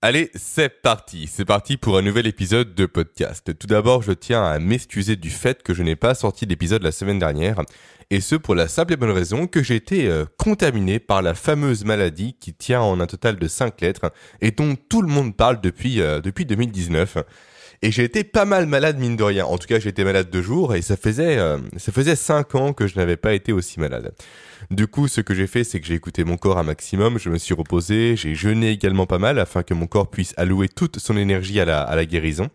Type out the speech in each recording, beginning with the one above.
Allez, c'est parti. C'est parti pour un nouvel épisode de podcast. Tout d'abord, je tiens à m'excuser du fait que je n'ai pas sorti d'épisode la semaine dernière. Et ce pour la simple et bonne raison que j'ai été euh, contaminé par la fameuse maladie qui tient en un total de 5 lettres et dont tout le monde parle depuis, euh, depuis 2019. Et j'ai été pas mal malade mine de rien. En tout cas, j'ai été malade deux jours et ça faisait euh, ça faisait cinq ans que je n'avais pas été aussi malade. Du coup, ce que j'ai fait, c'est que j'ai écouté mon corps un maximum, je me suis reposé, j'ai jeûné également pas mal afin que mon corps puisse allouer toute son énergie à la, à la guérison.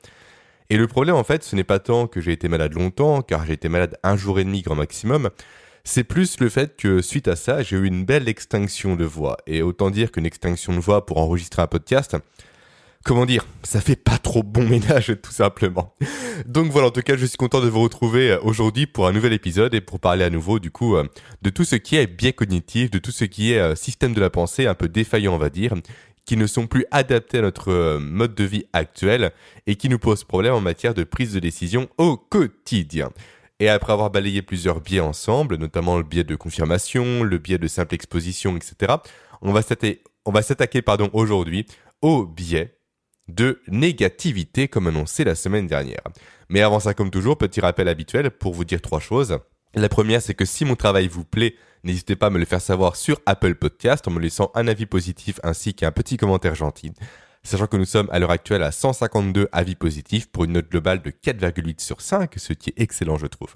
Et le problème, en fait, ce n'est pas tant que j'ai été malade longtemps, car j'ai été malade un jour et demi grand maximum, c'est plus le fait que suite à ça, j'ai eu une belle extinction de voix. Et autant dire qu'une extinction de voix pour enregistrer un podcast, comment dire, ça fait pas trop bon ménage tout simplement. Donc voilà, en tout cas, je suis content de vous retrouver euh, aujourd'hui pour un nouvel épisode et pour parler à nouveau du coup euh, de tout ce qui est biais cognitif, de tout ce qui est euh, système de la pensée un peu défaillant on va dire, qui ne sont plus adaptés à notre mode de vie actuel et qui nous posent problème en matière de prise de décision au quotidien. Et après avoir balayé plusieurs biais ensemble, notamment le biais de confirmation, le biais de simple exposition, etc., on va s'attaquer, aujourd'hui au biais de négativité comme annoncé la semaine dernière. Mais avant ça, comme toujours, petit rappel habituel pour vous dire trois choses. La première, c'est que si mon travail vous plaît, n'hésitez pas à me le faire savoir sur Apple Podcast en me laissant un avis positif ainsi qu'un petit commentaire gentil. Sachant que nous sommes à l'heure actuelle à 152 avis positifs pour une note globale de 4,8 sur 5, ce qui est excellent je trouve.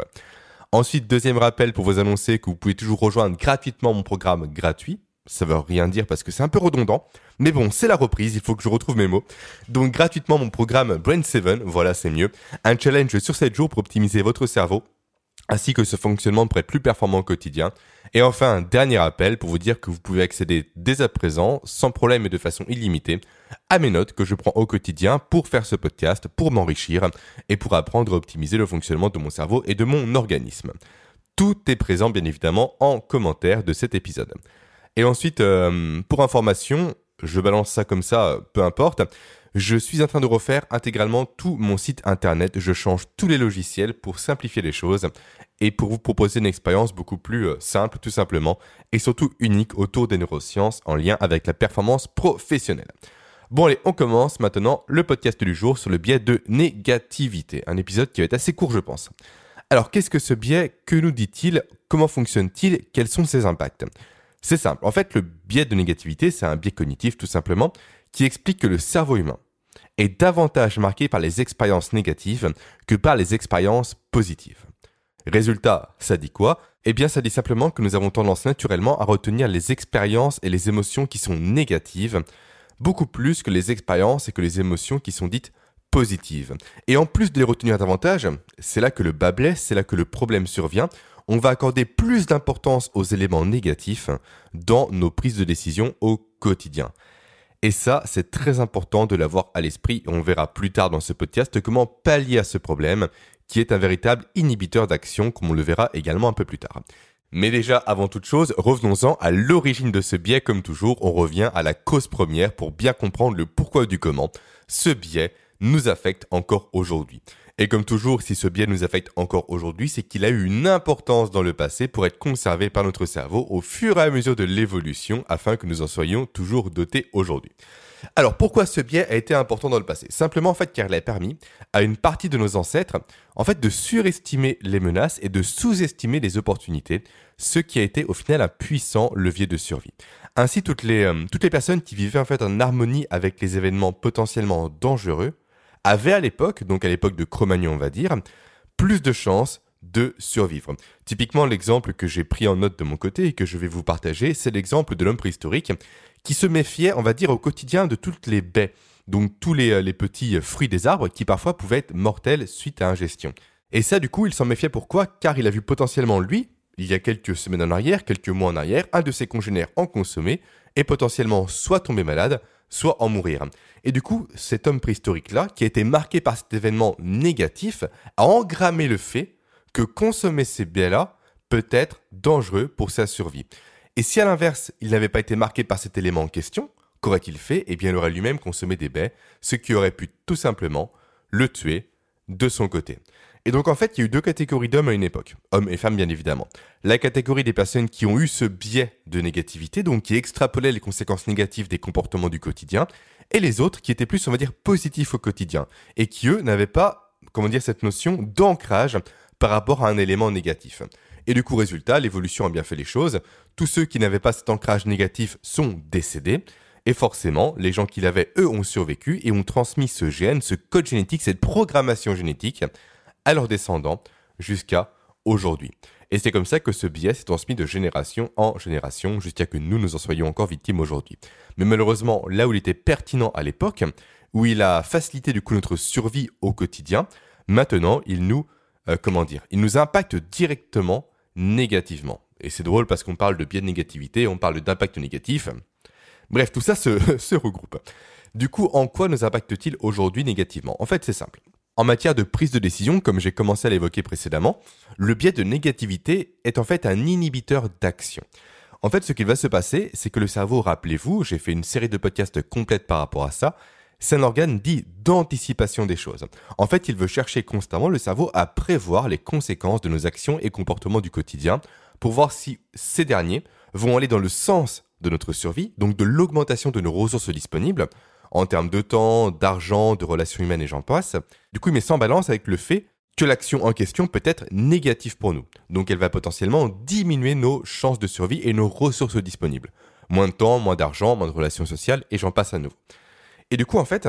Ensuite, deuxième rappel pour vous annoncer que vous pouvez toujours rejoindre gratuitement mon programme gratuit ça veut rien dire parce que c'est un peu redondant. Mais bon, c'est la reprise, il faut que je retrouve mes mots. Donc gratuitement mon programme Brain 7, voilà c'est mieux. Un challenge sur 7 jours pour optimiser votre cerveau, ainsi que ce fonctionnement pour être plus performant au quotidien. Et enfin, un dernier appel pour vous dire que vous pouvez accéder dès à présent, sans problème et de façon illimitée, à mes notes que je prends au quotidien pour faire ce podcast, pour m'enrichir et pour apprendre à optimiser le fonctionnement de mon cerveau et de mon organisme. Tout est présent bien évidemment en commentaire de cet épisode. Et ensuite, euh, pour information, je balance ça comme ça, peu importe. Je suis en train de refaire intégralement tout mon site internet. Je change tous les logiciels pour simplifier les choses et pour vous proposer une expérience beaucoup plus euh, simple, tout simplement, et surtout unique autour des neurosciences en lien avec la performance professionnelle. Bon allez, on commence maintenant le podcast du jour sur le biais de négativité. Un épisode qui va être assez court, je pense. Alors, qu'est-ce que ce biais Que nous dit-il? Comment fonctionne-t-il? Quels sont ses impacts? C'est simple. En fait, le biais de négativité, c'est un biais cognitif tout simplement qui explique que le cerveau humain est davantage marqué par les expériences négatives que par les expériences positives. Résultat, ça dit quoi? Eh bien, ça dit simplement que nous avons tendance naturellement à retenir les expériences et les émotions qui sont négatives beaucoup plus que les expériences et que les émotions qui sont dites positives. Et en plus de les retenir davantage, c'est là que le bas blesse, c'est là que le problème survient on va accorder plus d'importance aux éléments négatifs dans nos prises de décision au quotidien. Et ça, c'est très important de l'avoir à l'esprit. On verra plus tard dans ce podcast comment pallier à ce problème, qui est un véritable inhibiteur d'action, comme on le verra également un peu plus tard. Mais déjà, avant toute chose, revenons-en à l'origine de ce biais. Comme toujours, on revient à la cause première pour bien comprendre le pourquoi du comment. Ce biais nous affecte encore aujourd'hui. Et comme toujours, si ce biais nous affecte encore aujourd'hui, c'est qu'il a eu une importance dans le passé pour être conservé par notre cerveau au fur et à mesure de l'évolution afin que nous en soyons toujours dotés aujourd'hui. Alors pourquoi ce biais a été important dans le passé? Simplement en fait car il a permis à une partie de nos ancêtres en fait de surestimer les menaces et de sous-estimer les opportunités, ce qui a été au final un puissant levier de survie. Ainsi toutes les, euh, toutes les personnes qui vivaient en fait en harmonie avec les événements potentiellement dangereux avait à l'époque, donc à l'époque de Cro-Magnon on va dire, plus de chances de survivre. Typiquement, l'exemple que j'ai pris en note de mon côté et que je vais vous partager, c'est l'exemple de l'homme préhistorique qui se méfiait, on va dire, au quotidien de toutes les baies, donc tous les, les petits fruits des arbres qui parfois pouvaient être mortels suite à ingestion. Et ça, du coup, il s'en méfiait pourquoi? Car il a vu potentiellement, lui, il y a quelques semaines en arrière, quelques mois en arrière, un de ses congénères en consommer et potentiellement soit tomber malade, soit en mourir. Et du coup, cet homme préhistorique-là, qui a été marqué par cet événement négatif, a engrammé le fait que consommer ces biais-là peut être dangereux pour sa survie. Et si à l'inverse, il n'avait pas été marqué par cet élément en question, qu'aurait-il fait? Eh bien, il aurait lui-même consommé des baies, ce qui aurait pu tout simplement le tuer de son côté. Et donc en fait, il y a eu deux catégories d'hommes à une époque, hommes et femmes bien évidemment. La catégorie des personnes qui ont eu ce biais de négativité, donc qui extrapolaient les conséquences négatives des comportements du quotidien, et les autres qui étaient plus, on va dire, positifs au quotidien, et qui, eux, n'avaient pas, comment dire, cette notion d'ancrage par rapport à un élément négatif. Et du coup, résultat, l'évolution a bien fait les choses. Tous ceux qui n'avaient pas cet ancrage négatif sont décédés. Et forcément, les gens qui l'avaient, eux, ont survécu et ont transmis ce gène, ce code génétique, cette programmation génétique à leurs descendants jusqu'à aujourd'hui. Et c'est comme ça que ce biais s'est transmis de génération en génération jusqu'à que nous nous en soyons encore victimes aujourd'hui. Mais malheureusement, là où il était pertinent à l'époque, où il a facilité du coup notre survie au quotidien, maintenant il nous, euh, impacte directement négativement. Et c'est drôle parce qu'on parle de biais de négativité, on parle d'impact négatif. Bref, tout ça se, se regroupe. Du coup, en quoi nous impacte-t-il aujourd'hui négativement? En fait, c'est simple. En matière de prise de décision, comme j'ai commencé à l'évoquer précédemment, le biais de négativité est en fait un inhibiteur d'action. En fait, ce qui va se passer, c'est que le cerveau, rappelez-vous, j'ai fait une série de podcasts complètes par rapport à ça, c'est un organe dit d'anticipation des choses. En fait, il veut chercher constamment le cerveau à prévoir les conséquences de nos actions et comportements du quotidien pour voir si ces derniers vont aller dans le sens de notre survie, donc de l'augmentation de nos ressources disponibles, en termes de temps, d'argent, de relations humaines et j'en passe. Du coup, il met sans balance avec le fait que l'action en question peut être négative pour nous. Donc elle va potentiellement diminuer nos chances de survie et nos ressources disponibles. Moins de temps, moins d'argent, moins de relations sociales et j'en passe à nouveau. Et du coup, en fait,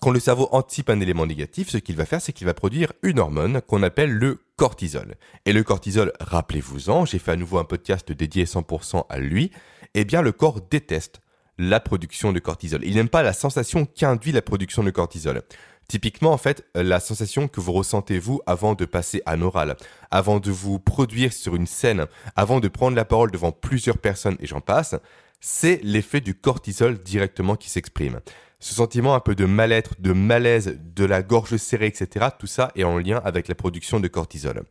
quand le cerveau anticipe un élément négatif, ce qu'il va faire, c'est qu'il va produire une hormone qu'on appelle le cortisol. Et le cortisol, rappelez-vous-en, j'ai fait à nouveau un podcast dédié 100% à lui, eh bien le corps déteste la production de cortisol. Il n'aime pas la sensation qu'induit la production de cortisol. Typiquement, en fait, la sensation que vous ressentez vous avant de passer à l'oral, avant de vous produire sur une scène, avant de prendre la parole devant plusieurs personnes et j'en passe, c'est l'effet du cortisol directement qui s'exprime. Ce sentiment un peu de mal-être, de malaise, de la gorge serrée, etc., tout ça est en lien avec la production de cortisol.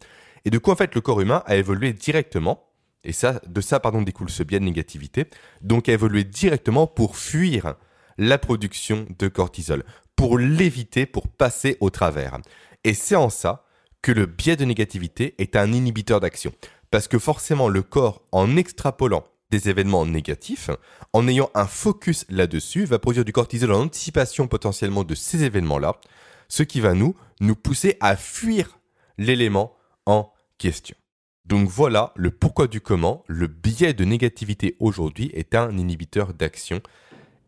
Et du coup, en fait, le corps humain a évolué directement et ça, de ça, pardon, découle ce biais de négativité. Donc, à évoluer directement pour fuir la production de cortisol, pour l'éviter, pour passer au travers. Et c'est en ça que le biais de négativité est un inhibiteur d'action. Parce que forcément, le corps, en extrapolant des événements négatifs, en ayant un focus là-dessus, va produire du cortisol en anticipation potentiellement de ces événements-là, ce qui va nous, nous pousser à fuir l'élément en question. Donc voilà le pourquoi du comment. Le biais de négativité aujourd'hui est un inhibiteur d'action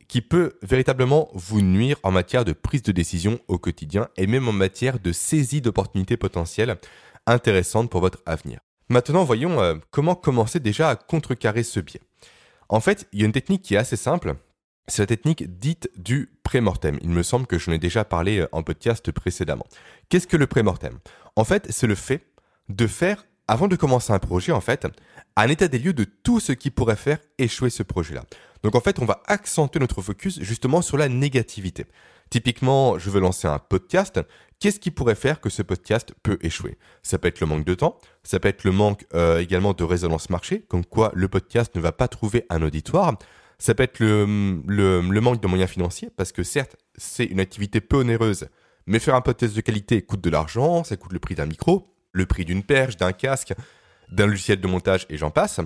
qui peut véritablement vous nuire en matière de prise de décision au quotidien et même en matière de saisie d'opportunités potentielles intéressantes pour votre avenir. Maintenant, voyons euh, comment commencer déjà à contrecarrer ce biais. En fait, il y a une technique qui est assez simple. C'est la technique dite du pré-mortem. Il me semble que je ai déjà parlé euh, en podcast précédemment. Qu'est-ce que le pré-mortem? En fait, c'est le fait de faire avant de commencer un projet, en fait, un état des lieux de tout ce qui pourrait faire échouer ce projet-là. Donc en fait, on va accentuer notre focus justement sur la négativité. Typiquement, je veux lancer un podcast. Qu'est-ce qui pourrait faire que ce podcast peut échouer? Ça peut être le manque de temps, ça peut être le manque euh, également de résonance marché, comme quoi le podcast ne va pas trouver un auditoire. Ça peut être le, le, le manque de moyens financiers, parce que certes, c'est une activité peu onéreuse, mais faire un podcast de qualité coûte de l'argent, ça coûte le prix d'un micro le prix d'une perche, d'un casque, d'un logiciel de montage et j'en passe.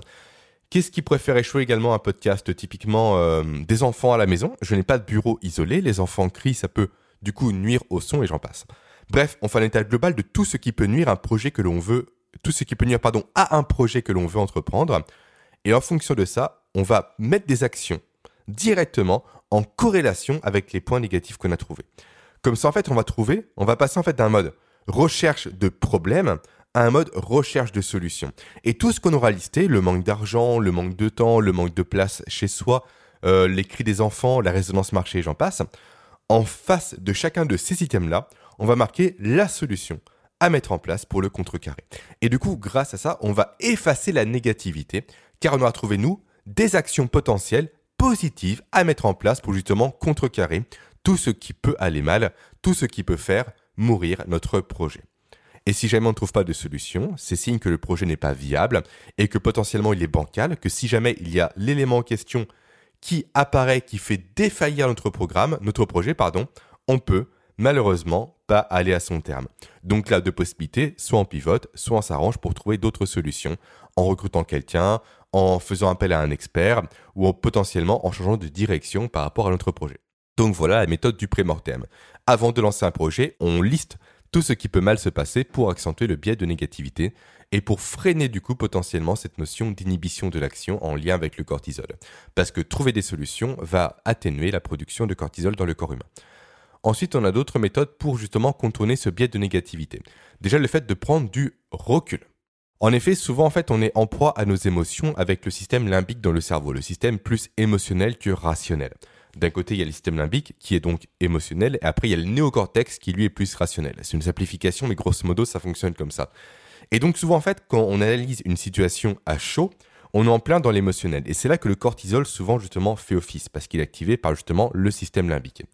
Qu'est-ce qui faire échouer également un podcast Typiquement euh, des enfants à la maison? Je n'ai pas de bureau isolé, les enfants crient, ça peut du coup nuire au son et j'en passe. Bref, on fait un état global de tout ce qui peut nuire à un projet que l'on veut, tout ce qui peut nuire pardon à un projet que l'on veut entreprendre. Et en fonction de ça, on va mettre des actions directement en corrélation avec les points négatifs qu'on a trouvés. Comme ça, en fait, on va trouver, on va passer en fait d'un mode recherche de problèmes à un mode recherche de solutions. Et tout ce qu'on aura listé, le manque d'argent, le manque de temps, le manque de place chez soi, euh, les cris des enfants, la résonance marché, j'en passe, en face de chacun de ces items-là, on va marquer la solution à mettre en place pour le contrecarrer. Et du coup, grâce à ça, on va effacer la négativité, car on aura trouvé, nous, des actions potentielles positives à mettre en place pour justement contrecarrer tout ce qui peut aller mal, tout ce qui peut faire mourir notre projet. Et si jamais on ne trouve pas de solution, c'est signe que le projet n'est pas viable et que potentiellement il est bancal, que si jamais il y a l'élément en question qui apparaît, qui fait défaillir notre programme, notre projet, pardon, on peut malheureusement pas aller à son terme. Donc là, deux possibilités, soit on pivote, soit on s'arrange pour trouver d'autres solutions, en recrutant quelqu'un, en faisant appel à un expert, ou potentiellement en changeant de direction par rapport à notre projet. Donc voilà la méthode du pré-mortem. Avant de lancer un projet, on liste tout ce qui peut mal se passer pour accentuer le biais de négativité et pour freiner du coup potentiellement cette notion d'inhibition de l'action en lien avec le cortisol. Parce que trouver des solutions va atténuer la production de cortisol dans le corps humain. Ensuite, on a d'autres méthodes pour justement contourner ce biais de négativité. Déjà le fait de prendre du recul. En effet, souvent en fait, on est en proie à nos émotions avec le système limbique dans le cerveau, le système plus émotionnel que rationnel. D'un côté, il y a le système limbique qui est donc émotionnel, et après, il y a le néocortex qui lui est plus rationnel. C'est une simplification, mais grosso modo, ça fonctionne comme ça. Et donc, souvent, en fait, quand on analyse une situation à chaud, on est en plein dans l'émotionnel. Et c'est là que le cortisol, souvent, justement, fait office, parce qu'il est activé par justement le système limbique.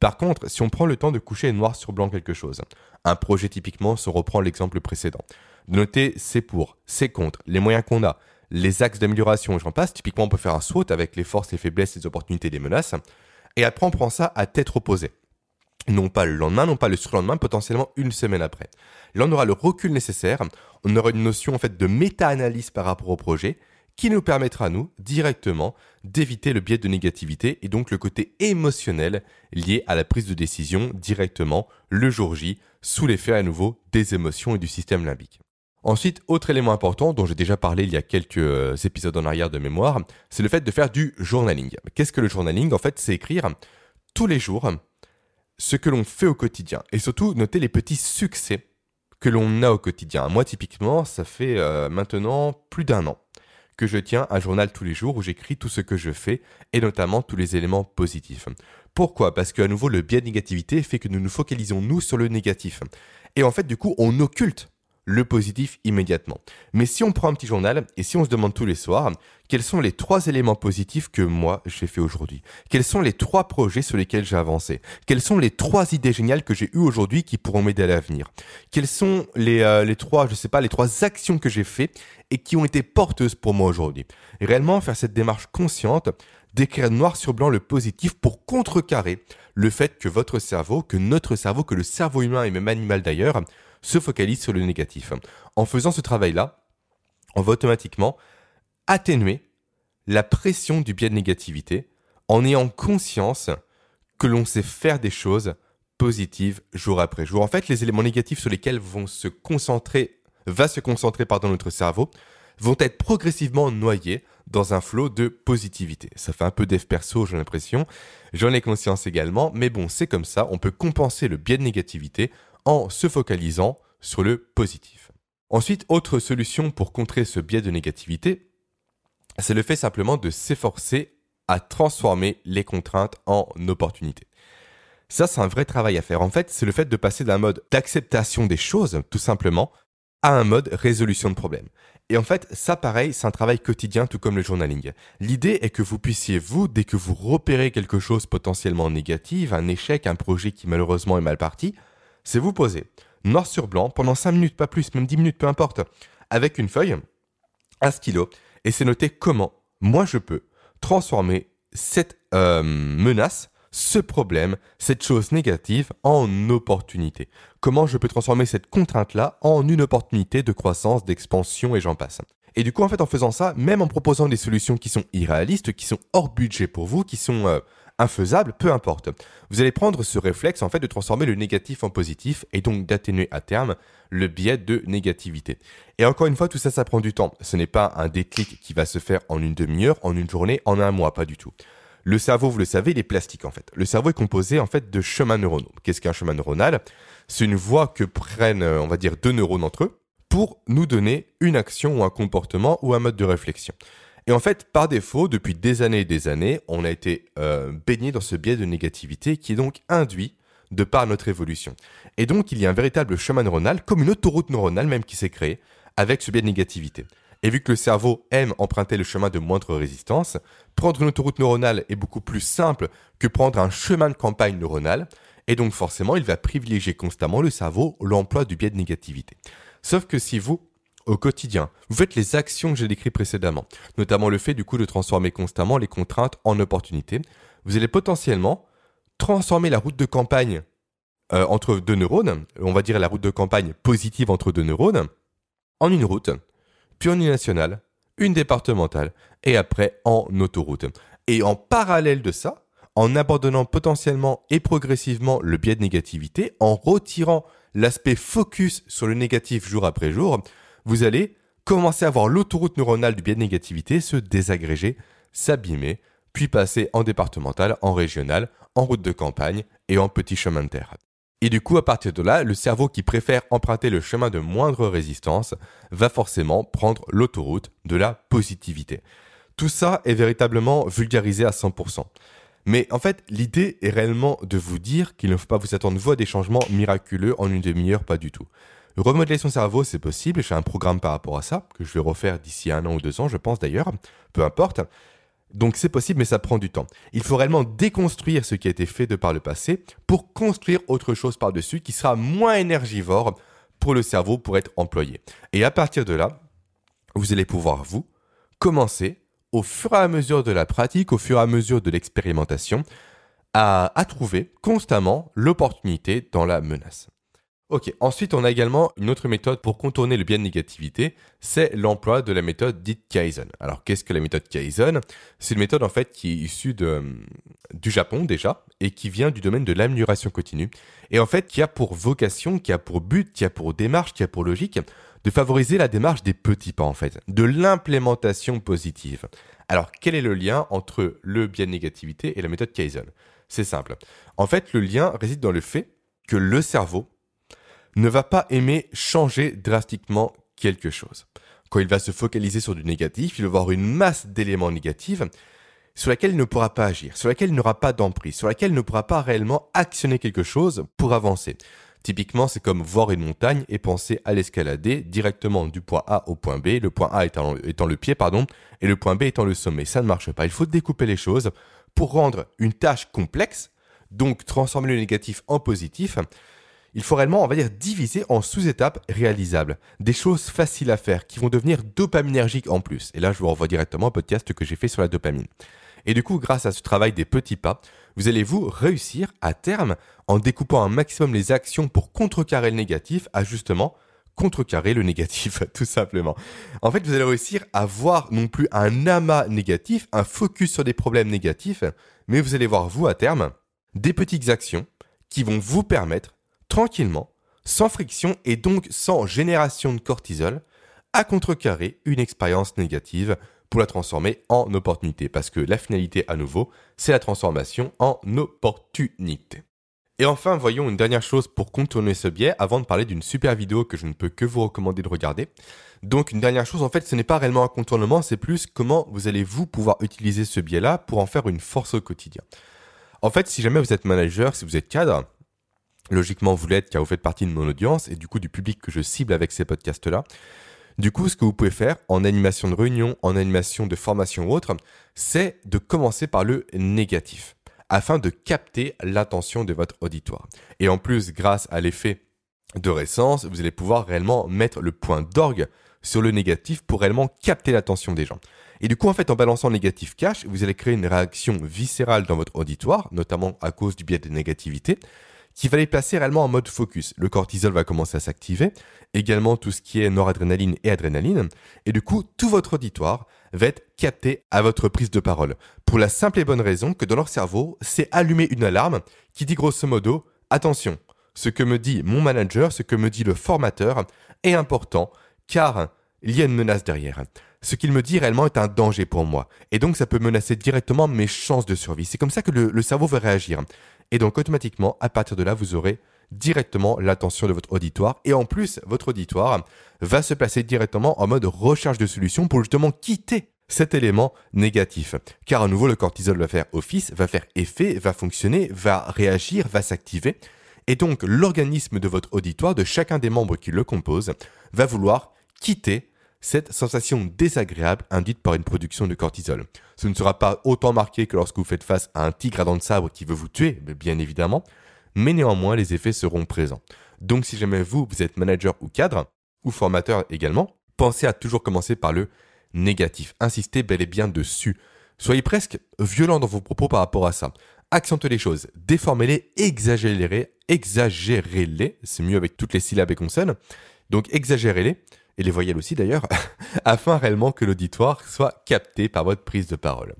Par contre, si on prend le temps de coucher noir sur blanc quelque chose, un projet typiquement, on reprend l'exemple précédent, de noter c'est pour, c'est contre, les moyens qu'on a, les axes d'amélioration, j'en passe. Typiquement, on peut faire un SWOT avec les forces, les faiblesses, les opportunités, les menaces. Et après, on prend ça à tête reposée. Non pas le lendemain, non pas le surlendemain, potentiellement une semaine après. Là, on aura le recul nécessaire. On aura une notion en fait de méta-analyse par rapport au projet qui nous permettra, nous, directement, d'éviter le biais de négativité et donc le côté émotionnel lié à la prise de décision directement le jour J, sous l'effet à nouveau des émotions et du système limbique. Ensuite, autre élément important dont j'ai déjà parlé il y a quelques euh, épisodes en arrière de mémoire, c'est le fait de faire du journaling. Qu'est-ce que le journaling? En fait, c'est écrire tous les jours ce que l'on fait au quotidien et surtout noter les petits succès que l'on a au quotidien. Moi, typiquement, ça fait euh, maintenant plus d'un an que je tiens un journal tous les jours où j'écris tout ce que je fais et notamment tous les éléments positifs. Pourquoi? Parce qu'à nouveau, le biais de négativité fait que nous nous focalisons nous sur le négatif. Et en fait, du coup, on occulte le positif immédiatement. Mais si on prend un petit journal et si on se demande tous les soirs, quels sont les trois éléments positifs que moi j'ai fait aujourd'hui? Quels sont les trois projets sur lesquels j'ai avancé? Quelles sont les trois idées géniales que j'ai eues aujourd'hui qui pourront m'aider à l'avenir? Quelles sont les, euh, les trois, je sais pas, les trois actions que j'ai fait et qui ont été porteuses pour moi aujourd'hui? Réellement faire cette démarche consciente d'écrire noir sur blanc le positif pour contrecarrer le fait que votre cerveau, que notre cerveau, que le cerveau humain et même animal d'ailleurs, se focalise sur le négatif. En faisant ce travail-là, on va automatiquement atténuer la pression du biais de négativité en ayant conscience que l'on sait faire des choses positives jour après jour. En fait, les éléments négatifs sur lesquels vont se concentrer, va se concentrer pardon, notre cerveau vont être progressivement noyés dans un flot de positivité. Ça fait un peu dev perso, j'ai l'impression. J'en ai conscience également, mais bon, c'est comme ça, on peut compenser le biais de négativité en se focalisant sur le positif. Ensuite, autre solution pour contrer ce biais de négativité, c'est le fait simplement de s'efforcer à transformer les contraintes en opportunités. Ça, c'est un vrai travail à faire. En fait, c'est le fait de passer d'un mode d'acceptation des choses, tout simplement, à un mode résolution de problèmes. Et en fait, ça pareil, c'est un travail quotidien tout comme le journaling. L'idée est que vous puissiez, vous, dès que vous repérez quelque chose potentiellement négatif, un échec, un projet qui malheureusement est mal parti, c'est vous poser, noir sur blanc, pendant 5 minutes, pas plus, même 10 minutes, peu importe, avec une feuille, un stylo, et c'est noté comment moi je peux transformer cette euh, menace, ce problème, cette chose négative en opportunité. Comment je peux transformer cette contrainte-là en une opportunité de croissance, d'expansion et j'en passe. Et du coup, en fait, en faisant ça, même en proposant des solutions qui sont irréalistes, qui sont hors budget pour vous, qui sont euh, infaisable, peu importe. Vous allez prendre ce réflexe en fait de transformer le négatif en positif et donc d'atténuer à terme le biais de négativité. Et encore une fois, tout ça, ça prend du temps. Ce n'est pas un déclic qui va se faire en une demi-heure, en une journée, en un mois, pas du tout. Le cerveau, vous le savez, il est plastique en fait. Le cerveau est composé en fait de chemins neuronaux. Qu'est-ce qu'un chemin neuronal? C'est une voie que prennent, on va dire, deux neurones entre eux pour nous donner une action ou un comportement ou un mode de réflexion. Et en fait, par défaut, depuis des années et des années, on a été euh, baigné dans ce biais de négativité qui est donc induit de par notre évolution. Et donc, il y a un véritable chemin neuronal, comme une autoroute neuronale même qui s'est créée, avec ce biais de négativité. Et vu que le cerveau aime emprunter le chemin de moindre résistance, prendre une autoroute neuronale est beaucoup plus simple que prendre un chemin de campagne neuronale, et donc forcément, il va privilégier constamment le cerveau l'emploi du biais de négativité. Sauf que si vous, au quotidien. Vous faites les actions que j'ai décrites précédemment, notamment le fait du coup de transformer constamment les contraintes en opportunités. Vous allez potentiellement transformer la route de campagne euh, entre deux neurones, on va dire la route de campagne positive entre deux neurones, en une route, puis en une nationale, une départementale, et après en autoroute. Et en parallèle de ça, en abandonnant potentiellement et progressivement le biais de négativité, en retirant l'aspect focus sur le négatif jour après jour, vous allez commencer à voir l'autoroute neuronale du biais de négativité se désagréger, s'abîmer, puis passer en départemental, en régional, en route de campagne et en petit chemin de terre. Et du coup, à partir de là, le cerveau qui préfère emprunter le chemin de moindre résistance va forcément prendre l'autoroute de la positivité. Tout ça est véritablement vulgarisé à 100%. Mais en fait, l'idée est réellement de vous dire qu'il ne faut pas vous attendre vous des changements miraculeux en une demi-heure, pas du tout. Remodeler son cerveau, c'est possible, j'ai un programme par rapport à ça, que je vais refaire d'ici un an ou deux ans, je pense d'ailleurs, peu importe. Donc c'est possible, mais ça prend du temps. Il faut réellement déconstruire ce qui a été fait de par le passé pour construire autre chose par-dessus qui sera moins énergivore pour le cerveau pour être employé. Et à partir de là, vous allez pouvoir, vous, commencer au fur et à mesure de la pratique, au fur et à mesure de l'expérimentation, à, trouver constamment l'opportunité dans la menace. Ok, ensuite on a également une autre méthode pour contourner le biais de négativité, c'est l'emploi de la méthode dite Kaizen. Alors qu'est-ce que la méthode Kaizen? C'est une méthode en fait qui est issue de, du Japon déjà et qui vient du domaine de l'amélioration continue et en fait qui a pour vocation, qui a pour but, qui a pour démarche, qui a pour logique de favoriser la démarche des petits pas en fait, de l'implémentation positive. Alors quel est le lien entre le biais de négativité et la méthode Kaizen? C'est simple. En fait, le lien réside dans le fait que le cerveau ne va pas aimer changer drastiquement quelque chose. Quand il va se focaliser sur du négatif, il va avoir une masse d'éléments négatifs sur laquelle il ne pourra pas agir, sur laquelle il n'aura pas d'emprise, sur laquelle il ne pourra pas réellement actionner quelque chose pour avancer. Typiquement, c'est comme voir une montagne et penser à l'escalader directement du point A au point B, le point A étant, le pied, pardon, et le point B étant le sommet. Ça ne marche pas. Il faut découper les choses pour rendre une tâche complexe, donc transformer le négatif en positif. Il faut réellement, on va dire, diviser en sous-étapes réalisables. Des choses faciles à faire qui vont devenir dopaminergiques en plus. Et là, je vous renvoie directement au podcast que j'ai fait sur la dopamine. Et du coup, grâce à ce travail des petits pas, vous allez vous réussir à terme en découpant un maximum les actions pour contrecarrer le négatif à justement contrecarrer le négatif, tout simplement. En fait, vous allez réussir à voir non plus un amas négatif, un focus sur des problèmes négatifs, mais vous allez voir, vous, à terme, des petites actions qui vont vous permettre, tranquillement, sans friction et donc sans génération de cortisol, à contrecarrer une expérience négative pour la transformer en opportunité. Parce que la finalité, à nouveau, c'est la transformation en opportunité. Et enfin, voyons une dernière chose pour contourner ce biais avant de parler d'une super vidéo que je ne peux que vous recommander de regarder. Donc une dernière chose, en fait, ce n'est pas réellement un contournement, c'est plus comment vous allez vous pouvoir utiliser ce biais-là pour en faire une force au quotidien. En fait, si jamais vous êtes manager, si vous êtes cadre, logiquement vous l'êtes car vous faites partie de mon audience et du coup du public que je cible avec ces podcasts-là, du coup, ce que vous pouvez faire en animation de réunion, en animation de formation ou autre, c'est de commencer par le négatif afin de capter l'attention de votre auditoire. Et en plus, grâce à l'effet de récence, vous allez pouvoir réellement mettre le point d'orgue sur le négatif pour réellement capter l'attention des gens. Et du coup, en fait, en balançant le négatif cash, vous allez créer une réaction viscérale dans votre auditoire, notamment à cause du biais de négativité, qui va les placer réellement en mode focus. Le cortisol va commencer à s'activer, également tout ce qui est noradrénaline et adrénaline, et du coup, tout votre auditoire va être capté à votre prise de parole. Pour la simple et bonne raison que dans leur cerveau, c'est allumer une alarme qui dit grosso modo, attention, ce que me dit mon manager, ce que me dit le formateur est important, car il y a une menace derrière. Ce qu'il me dit réellement est un danger pour moi. Et donc ça peut menacer directement mes chances de survie. C'est comme ça que le, le cerveau va réagir. Et donc automatiquement, à partir de là, vous aurez directement l'attention de votre auditoire. Et en plus, votre auditoire va se placer directement en mode recherche de solutions pour justement quitter cet élément négatif. Car à nouveau, le cortisol va faire office, va faire effet, va fonctionner, va réagir, va s'activer. Et donc, l'organisme de votre auditoire, de chacun des membres qui le composent, va vouloir quitter cette sensation désagréable induite par une production de cortisol. Ce ne sera pas autant marqué que lorsque vous faites face à un tigre à dents de sabre qui veut vous tuer, bien évidemment, mais néanmoins les effets seront présents. Donc si jamais vous, vous êtes manager ou cadre, ou formateur également, pensez à toujours commencer par le négatif. Insistez bel et bien dessus. Soyez presque violent dans vos propos par rapport à ça. Accentuez les choses, déformez-les, exagérez-les, exagérez-les, c'est mieux avec toutes les syllabes et consonnes. Donc exagérez-les et les voyelles aussi d'ailleurs, afin réellement que l'auditoire soit capté par votre prise de parole.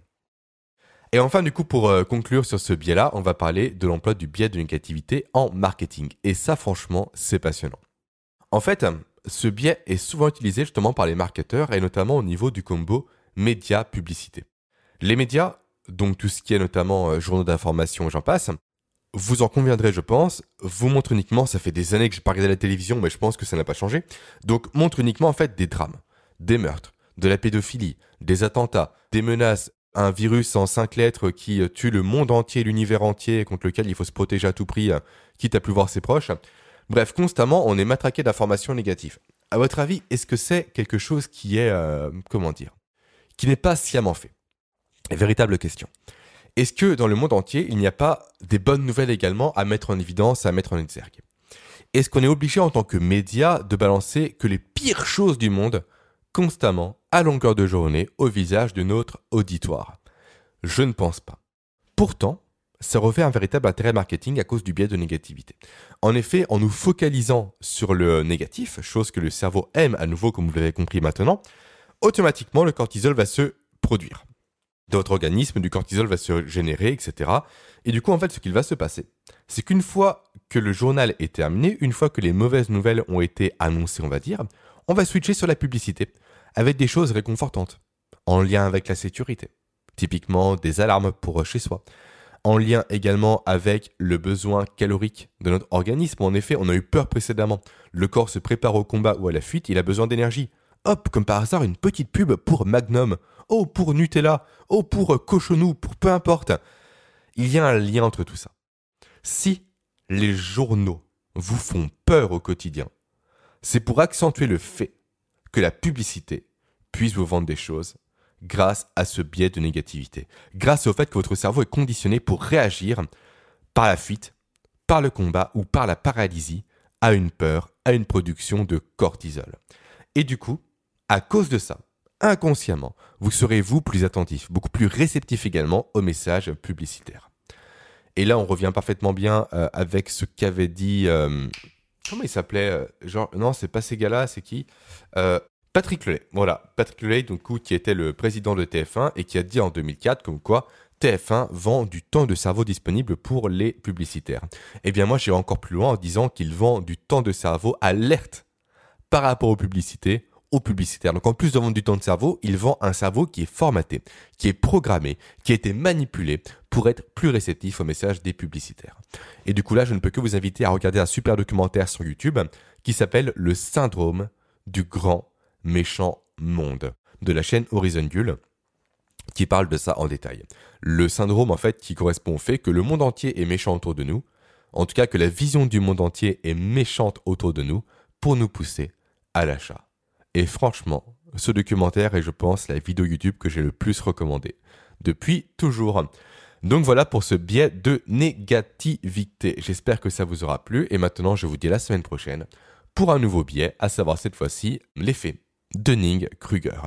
Et enfin, du coup, pour euh, conclure sur ce biais-là, on va parler de l'emploi du biais de négativité en marketing. Et ça, franchement, c'est passionnant. En fait, ce biais est souvent utilisé justement par les marketeurs et notamment au niveau du combo média-publicité. Les médias, donc tout ce qui est notamment euh, journaux d'information, j'en passe, vous en conviendrez, je pense, vous montrent uniquement, ça fait des années que j'ai pas regardé la télévision, mais je pense que ça n'a pas changé, donc montre uniquement en fait des drames, des meurtres, de la pédophilie, des attentats, des menaces, un virus en cinq lettres qui euh, tue le monde entier, l'univers entier, contre lequel il faut se protéger à tout prix, euh, quitte à plus voir ses proches. Bref, constamment, on est matraqué d'informations négatives. À votre avis, est-ce que c'est quelque chose qui est, euh, comment dire, qui n'est pas sciemment fait? Véritable question. Est-ce que dans le monde entier, il n'y a pas des bonnes nouvelles également à mettre en évidence, à mettre en exergue? Est-ce qu'on est obligé en tant que média de balancer que les pires choses du monde constamment, à longueur de journée, au visage de notre auditoire? Je ne pense pas. Pourtant, ça revêt un véritable intérêt marketing à cause du biais de négativité. En effet, en nous focalisant sur le négatif, chose que le cerveau aime à nouveau comme vous l'avez compris maintenant, automatiquement le cortisol va se produire. Dans votre organisme, du cortisol va se générer, etc. Et du coup, en fait, ce qu'il va se passer, c'est qu'une fois que le journal est terminé, une fois que les mauvaises nouvelles ont été annoncées, on va dire, on va switcher sur la publicité, avec des choses réconfortantes, en lien avec la sécurité. Typiquement des alarmes pour chez soi, en lien également avec le besoin calorique de notre organisme. En effet, on a eu peur précédemment. Le corps se prépare au combat ou à la fuite, il a besoin d'énergie. Hop, comme par hasard, une petite pub pour Magnum. Oh, pour Nutella. Oh, pour Cochonou, pour peu importe. Il y a un lien entre tout ça. Si les journaux vous font peur au quotidien, c'est pour accentuer le fait que la publicité puisse vous vendre des choses grâce à ce biais de négativité, grâce au fait que votre cerveau est conditionné pour réagir par la fuite, par le combat ou par la paralysie à une peur, à une production de cortisol. Et du coup, à cause de ça, inconsciemment, vous serez vous plus attentif, beaucoup plus réceptif également aux messages publicitaires. Et là, on revient parfaitement bien euh, avec ce qu'avait dit. Euh, comment il s'appelait euh, Genre, non, c'est pas ces gars-là, c'est qui Patrick Lelay, voilà, Patrick Lelay, donc, qui était le président de TF1 et qui a dit en 2004 comme quoi TF1 vend du temps de cerveau disponible pour les publicitaires. Eh bien moi j'irai encore plus loin en disant qu'il vend du temps de cerveau alerte par rapport aux publicités, publicitaires. Donc en plus de vendre du temps de cerveau, il vend un cerveau qui est formaté, qui est programmé, qui a été manipulé pour être plus réceptif aux messages des publicitaires. Et du coup là, je ne peux que vous inviter à regarder un super documentaire sur YouTube qui s'appelle Le syndrome du grand méchant monde de la chaîne Horizon Gull qui parle de ça en détail. Le syndrome en fait qui correspond au fait que le monde entier est méchant autour de nous, en tout cas que la vision du monde entier est méchante autour de nous pour nous pousser à l'achat. Et franchement, ce documentaire est je pense la vidéo YouTube que j'ai le plus recommandée depuis toujours. Donc voilà pour ce biais de négativité. J'espère que ça vous aura plu et maintenant je vous dis la semaine prochaine pour un nouveau biais, à savoir cette fois-ci l'effet Dunning-Kruger,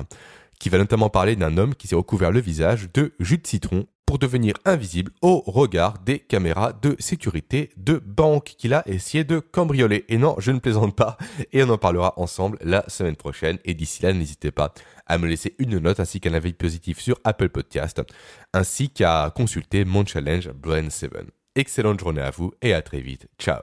qui va notamment parler d'un homme qui s'est recouvert le visage de jus de citron pour devenir invisible au regard des caméras de sécurité de banque qu'il a essayé de cambrioler. Et non, je ne plaisante pas, et on en parlera ensemble la semaine prochaine. Et d'ici là, n'hésitez pas à me laisser une note ainsi qu'un avis positif sur Apple Podcast, ainsi qu'à consulter mon challenge Brain 7. Excellente journée à vous et à très vite. Ciao